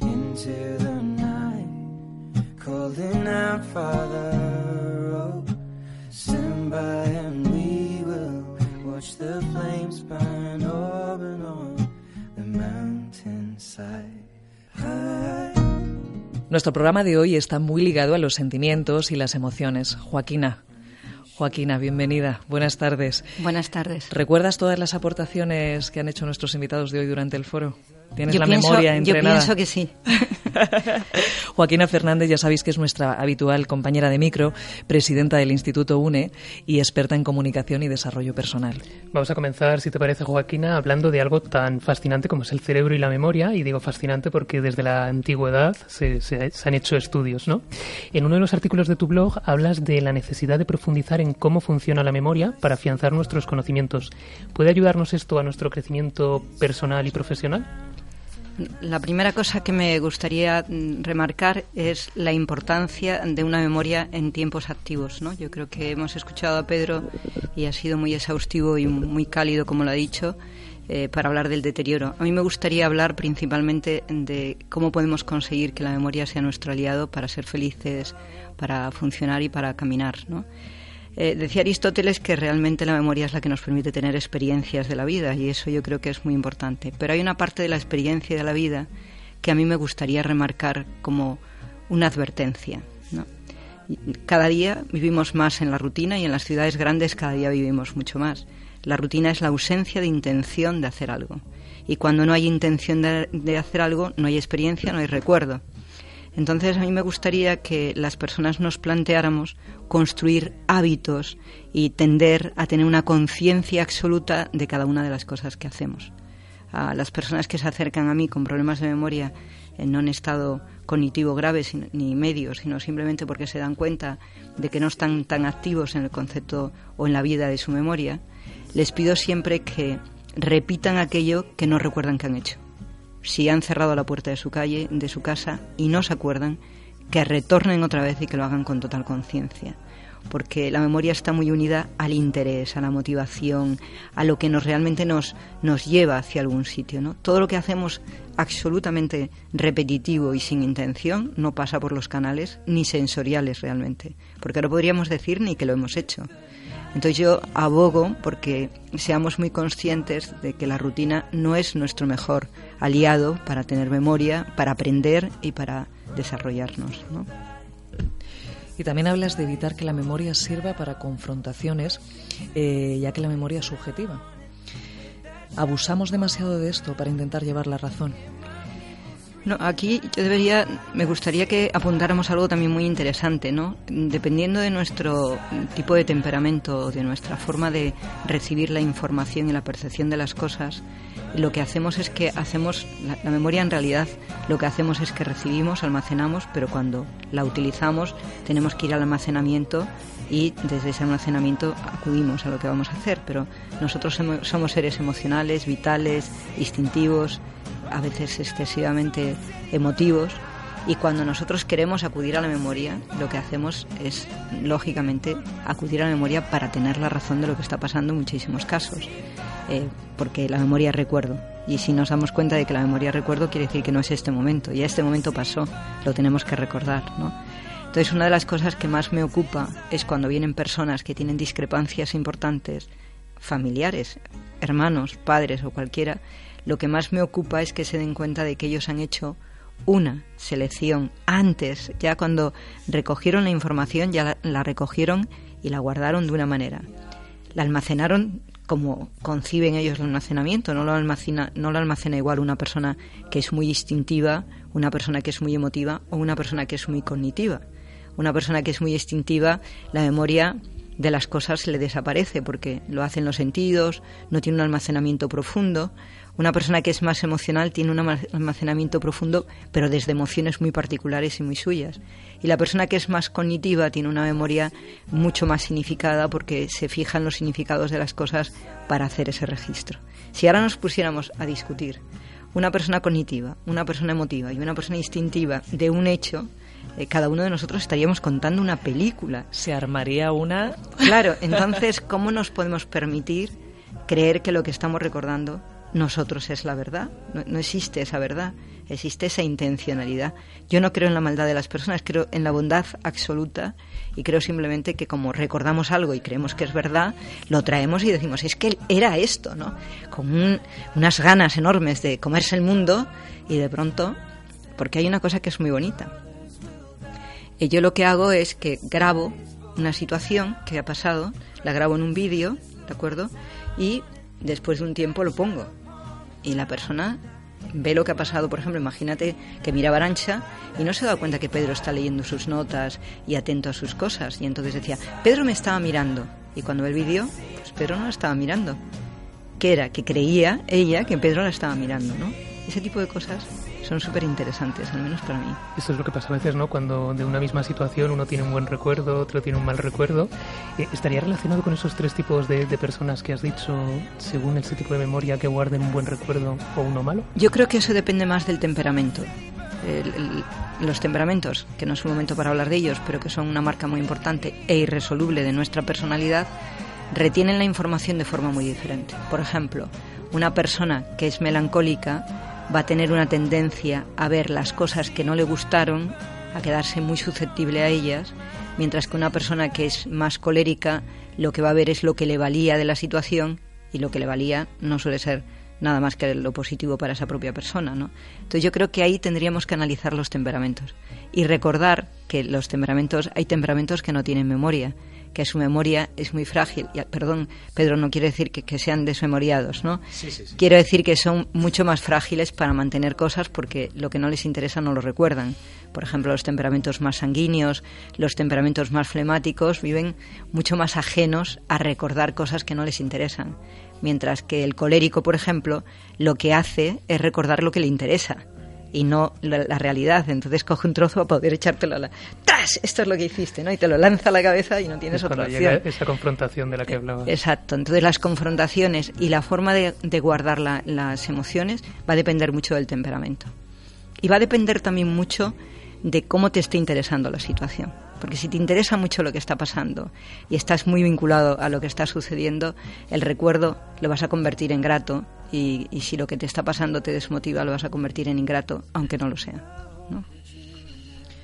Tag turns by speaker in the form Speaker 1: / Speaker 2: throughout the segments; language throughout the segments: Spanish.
Speaker 1: into the night, calling out, Father, oh, stand by and we will watch the flames burn up and on the mountainside. High.
Speaker 2: Nuestro programa de hoy está muy ligado a los sentimientos y las emociones. Joaquina. Joaquina, bienvenida. Buenas tardes.
Speaker 3: Buenas tardes.
Speaker 2: ¿Recuerdas todas las aportaciones que han hecho nuestros invitados de hoy durante el foro? ¿Tienes
Speaker 3: Yo
Speaker 2: la
Speaker 3: pienso-
Speaker 2: memoria
Speaker 3: yo
Speaker 2: entrenada?
Speaker 3: pienso que sí.
Speaker 2: Joaquina Fernández, ya sabéis que es nuestra habitual compañera de micro, presidenta del Instituto UNE y experta en comunicación y desarrollo personal.
Speaker 4: Vamos a comenzar, si te parece, Joaquina, hablando de algo tan fascinante como es el cerebro y la memoria. Y digo fascinante porque desde la antigüedad se, se- se han hecho estudios, ¿no? En uno de los artículos de tu blog hablas de la necesidad de profundizar en cómo funciona la memoria para afianzar nuestros conocimientos. ¿Puede ayudarnos esto a nuestro crecimiento personal y profesional?
Speaker 3: La primera cosa que me gustaría mm, remarcar es la importancia de una memoria en tiempos activos. ¿no? Yo creo que hemos escuchado a Pedro y ha sido muy exhaustivo y muy cálido, como lo ha dicho, eh, para hablar del deterioro. A mí me gustaría hablar principalmente de cómo podemos conseguir que la memoria sea nuestro aliado para ser felices, para funcionar y para caminar. ¿no? Eh, decía Aristóteles que realmente la memoria es la que nos permite tener experiencias de la vida y eso yo creo que es muy importante. Pero hay una parte de la experiencia de la vida que a mí me gustaría remarcar como una advertencia. Cada día vivimos más en la rutina y en las ciudades grandes cada día vivimos mucho más. La rutina es la ausencia de intención de hacer algo. Y cuando no hay intención de hacer algo, no hay experiencia, no hay recuerdo. Entonces a mí me gustaría que las personas nos planteáramos construir hábitos y tender a tener una conciencia absoluta de cada una de las cosas que hacemos. A las personas que se acercan a mí con problemas de memoria, no en estado cognitivo grave ni medio, sino simplemente porque se dan cuenta de que no están tan activos en el concepto o en la vida de su memoria, les pido siempre que repitan aquello que no recuerdan que han hecho si han cerrado la puerta de su calle, de su casa y no se acuerdan, que retornen otra vez y que lo hagan con total conciencia. Porque la memoria está muy unida al interés, a la motivación, a lo que nos realmente nos, nos lleva hacia algún sitio. ¿no? Todo lo que hacemos absolutamente repetitivo y sin intención no pasa por los canales ni sensoriales realmente. Porque no podríamos decir ni que lo hemos hecho. Entonces yo abogo porque seamos muy conscientes de que la rutina no es nuestro mejor aliado para tener memoria, para aprender y para desarrollarnos. ¿no?
Speaker 2: Y también hablas de evitar que la memoria sirva para confrontaciones, eh, ya que la memoria es subjetiva. Abusamos demasiado de esto para intentar llevar la razón.
Speaker 3: No, aquí yo debería, me gustaría que apuntáramos algo también muy interesante, ¿no? Dependiendo de nuestro tipo de temperamento, de nuestra forma de recibir la información y la percepción de las cosas, lo que hacemos es que hacemos, la, la memoria en realidad lo que hacemos es que recibimos, almacenamos, pero cuando la utilizamos tenemos que ir al almacenamiento y desde ese almacenamiento acudimos a lo que vamos a hacer, pero nosotros somos- somos seres emocionales, vitales, instintivos, a veces excesivamente emotivos y cuando nosotros queremos acudir a la memoria, lo que hacemos es, lógicamente, acudir a la memoria para tener la razón de lo que está pasando en muchísimos casos, Eh, porque la memoria es recuerdo. Y si nos damos cuenta de que la memoria es recuerdo, quiere decir que no es este momento, ya este momento pasó, lo tenemos que recordar, ¿no? Entonces, una de las cosas que más me ocupa es cuando vienen personas que tienen discrepancias importantes, familiares, hermanos, padres o cualquiera, lo que más me ocupa es que se den cuenta de que ellos han hecho una selección antes, ya cuando recogieron la información, ya la, recogieron y la guardaron de una manera. la almacenaron como conciben ellos el almacenamiento. No lo, almacena, no lo almacena igual una persona que es muy instintiva, una persona que es muy emotiva o una persona que es muy cognitiva. Una persona que es muy instintiva, la memoria de las cosas le desaparece porque lo hacen los sentidos, no tiene un almacenamiento profundo. Una persona que es más emocional tiene un almacenamiento profundo, pero desde emociones muy particulares y muy suyas. Y la persona que es más cognitiva tiene una memoria mucho más significada porque se fijan los significados de las cosas para hacer ese registro. Si ahora nos pusiéramos a discutir una persona cognitiva, una persona emotiva y una persona instintiva de un hecho, eh, cada uno de nosotros estaríamos contando una película.
Speaker 2: Se armaría una.
Speaker 3: Claro, entonces, ¿cómo nos podemos permitir creer que lo que estamos recordando nosotros es la verdad? No, existe esa verdad, existe esa intencionalidad. Yo no creo en la maldad de las personas, creo en la bondad absoluta y creo simplemente que como recordamos algo y creemos que es verdad, lo traemos y decimos, es que era esto, ¿no? Con unas ganas enormes de comerse el mundo y de pronto, porque hay una cosa que es muy bonita y yo lo que hago es que grabo una situación que ha pasado, la grabo en un vídeo, ¿de acuerdo? Y después de un tiempo lo pongo. Y la persona ve lo que ha pasado, por ejemplo, imagínate que mira Barancha y no se da cuenta que Pedro está leyendo sus notas y atento a sus cosas. Y entonces decía, Pedro me estaba mirando. Y cuando ve el vídeo, pues Pedro no la estaba mirando. Que era que creía ella que Pedro la estaba mirando, ¿no? Ese tipo de cosas son súper interesantes, al menos para mí.
Speaker 4: Eso es lo que pasa a veces, ¿no? Cuando de una misma situación uno tiene un buen recuerdo, otro tiene un mal recuerdo. Eh, ¿Estaría relacionado con esos tres tipos de, personas que has dicho, según ese tipo de memoria, que guarden un buen recuerdo o uno malo?
Speaker 3: Yo creo que eso depende más del temperamento. los temperamentos, que no es un momento para hablar de ellos, pero que son una marca muy importante e irresoluble de nuestra personalidad, retienen la información de forma muy diferente. Por ejemplo, una persona que es melancólica va a tener una tendencia a ver las cosas que no le gustaron, a quedarse muy susceptible a ellas, mientras que una persona que es más colérica lo que va a ver es lo que le valía de la situación y lo que le valía no suele ser nada más que lo positivo para esa propia persona, ¿no? Entonces yo creo que ahí tendríamos que analizar los temperamentos y recordar que los temperamentos hay temperamentos que no tienen memoria que su memoria es muy frágil. Y, perdón, Pedro, no quiere decir que, sean desmemoriados, ¿no? Quiero decir que son mucho más frágiles para mantener cosas porque lo que no les interesa no lo recuerdan. Por ejemplo, los temperamentos más sanguíneos, los temperamentos más flemáticos viven mucho más ajenos a recordar cosas que no les interesan. Mientras que el colérico, por ejemplo, lo que hace es recordar lo que le interesa y no la, realidad. Entonces coge un trozo a poder echártelo a la... ¡Tras! Esto es lo que hiciste, ¿no? Y te lo lanza a la cabeza y no tienes otra opción.
Speaker 4: esa confrontación de la que eh, hablabas.
Speaker 3: Exacto. Entonces las confrontaciones y la forma de, guardar las emociones va a depender mucho del temperamento. Y va a depender también mucho de cómo te esté interesando la situación. Porque si te interesa mucho lo que está pasando y estás muy vinculado a lo que está sucediendo, el recuerdo lo vas a convertir en grato y, si lo que te está pasando te desmotiva, lo vas a convertir en ingrato, aunque no lo sea.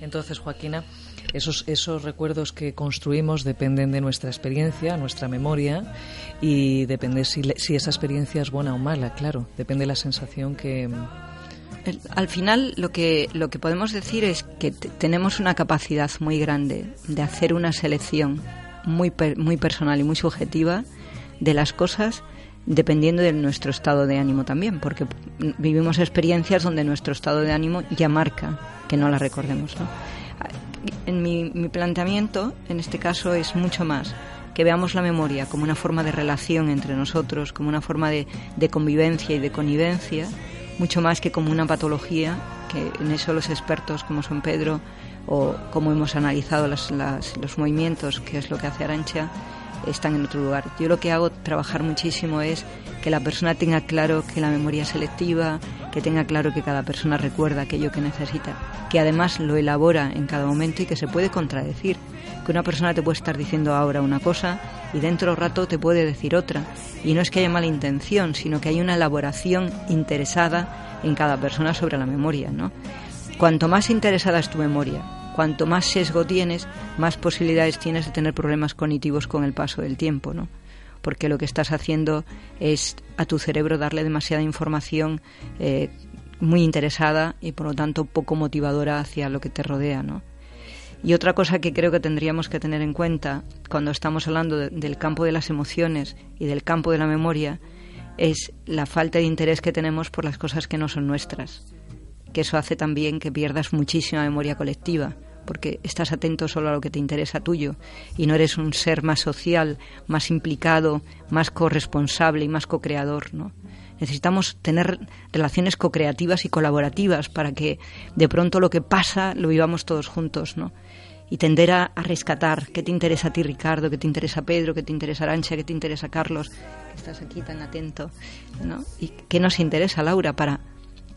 Speaker 2: Entonces, Joaquina, esos, esos recuerdos que construimos dependen de nuestra experiencia, nuestra memoria, y depende si, si esa experiencia es buena o mala, claro. Depende de la sensación que,
Speaker 3: al final lo que, lo que podemos decir es que tenemos una capacidad muy grande de hacer una selección muy, muy personal y muy subjetiva de las cosas dependiendo de nuestro estado de ánimo también, porque vivimos experiencias donde nuestro estado de ánimo ya marca que no la recordemos. En mi, mi planteamiento, en este caso, es mucho más que veamos la memoria como una forma de relación entre nosotros, como una forma de, de convivencia y de connivencia, mucho más que como una patología, que en eso los expertos como son Pedro o como hemos analizado los movimientos, que es lo que hace Arancha, están en otro lugar. Yo lo que hago, trabajar muchísimo, es que la persona tenga claro que la memoria es selectiva, que tenga claro que cada persona recuerda aquello que necesita, que además lo elabora en cada momento y que se puede contradecir. Que una persona te puede estar diciendo ahora una cosa y dentro de rato te puede decir otra. Y no es que haya mala intención, sino que hay una elaboración interesada en cada persona sobre la memoria, ¿no? Cuanto más interesada es tu memoria, cuanto más sesgo tienes, más posibilidades tienes de tener problemas cognitivos con el paso del tiempo, ¿no? Porque lo que estás haciendo es a tu cerebro darle demasiada información eh, muy interesada y por lo tanto poco motivadora hacia lo que te rodea, ¿no? Y otra cosa que creo que tendríamos que tener en cuenta cuando estamos hablando del campo de las emociones y del campo de la memoria es la falta de interés que tenemos por las cosas que no son nuestras. Que eso hace también que pierdas muchísima memoria colectiva, porque estás atento solo a lo que te interesa tuyo y no eres un ser más social, más implicado, más corresponsable y más co-creador, ¿no? Necesitamos tener relaciones co-creativas y colaborativas para que de pronto lo que pasa lo vivamos todos juntos, ¿no? Y tender a, rescatar qué te interesa a ti, Ricardo, qué te interesa a Pedro, qué te interesa a Arancha, qué te interesa a Carlos, que estás aquí tan atento, ¿no? Y qué nos interesa, Laura, para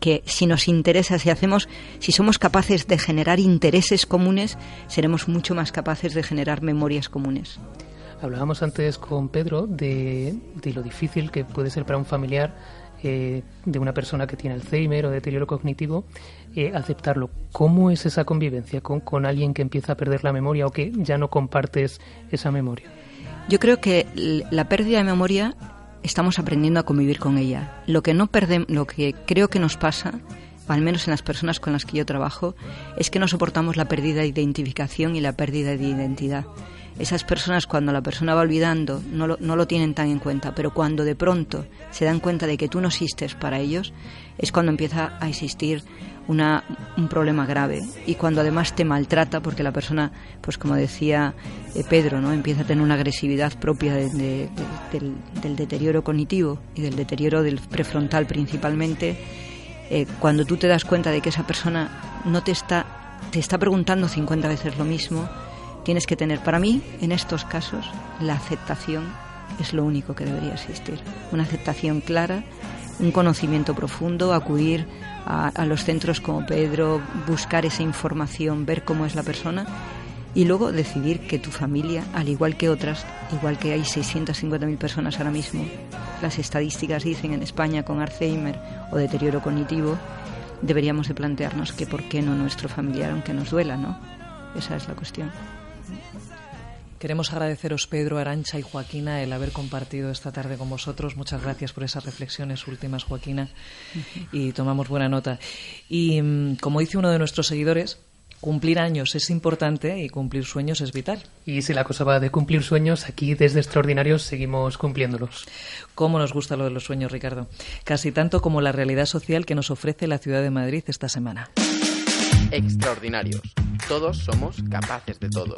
Speaker 3: que si nos interesa, si hacemos, si somos capaces de generar intereses comunes, seremos mucho más capaces de generar memorias comunes.
Speaker 4: Hablábamos antes con Pedro de, lo difícil que puede ser para un familiar eh, de una persona que tiene Alzheimer o deterioro cognitivo eh, aceptarlo. ¿Cómo es esa convivencia con, con alguien que empieza a perder la memoria o que ya no compartes esa memoria?
Speaker 3: Yo creo que la pérdida de memoria estamos aprendiendo a convivir con ella. Lo que no perdemos, lo que creo que nos pasa, al menos en las personas con las que yo trabajo, es que no soportamos la pérdida de identificación y la pérdida de identidad esas personas cuando la persona va olvidando no lo, no lo tienen tan en cuenta, pero cuando de pronto se dan cuenta de que tú no existes para ellos, es cuando empieza a existir una, un problema grave y cuando además te maltrata porque la persona, pues como decía eh, Pedro, ¿no? empieza a tener una agresividad propia del, del, deterioro cognitivo y del deterioro del prefrontal principalmente, eh, cuando tú te das cuenta de que esa persona no te está, te está preguntando 50 veces lo mismo, tienes que tener, para mí, en estos casos, la aceptación es lo único que debería existir. Una aceptación clara, un conocimiento profundo, acudir a, los centros como Pedro, buscar esa información, ver cómo es la persona y luego decidir que tu familia, al igual que otras, igual que hay 650.000 personas ahora mismo, las estadísticas dicen en España con Alzheimer o deterioro cognitivo, deberíamos de plantearnos que por qué no nuestro familiar, aunque nos duela, ¿no? Esa es la cuestión.
Speaker 2: Queremos agradeceros, Pedro, Arancha y Joaquina, el haber compartido esta tarde con vosotros. Muchas gracias por esas reflexiones últimas, Joaquina, y tomamos buena nota. Y mm, como dice uno de nuestros seguidores, cumplir años es importante y cumplir sueños es vital.
Speaker 4: Y si la cosa va de cumplir sueños, aquí desde Extraordinarios seguimos cumpliéndolos.
Speaker 2: ¿Cómo nos gusta lo de los sueños, Ricardo? Casi tanto como la realidad social que nos ofrece la ciudad de Madrid esta semana.
Speaker 5: Extraordinarios. Todos somos capaces de todo.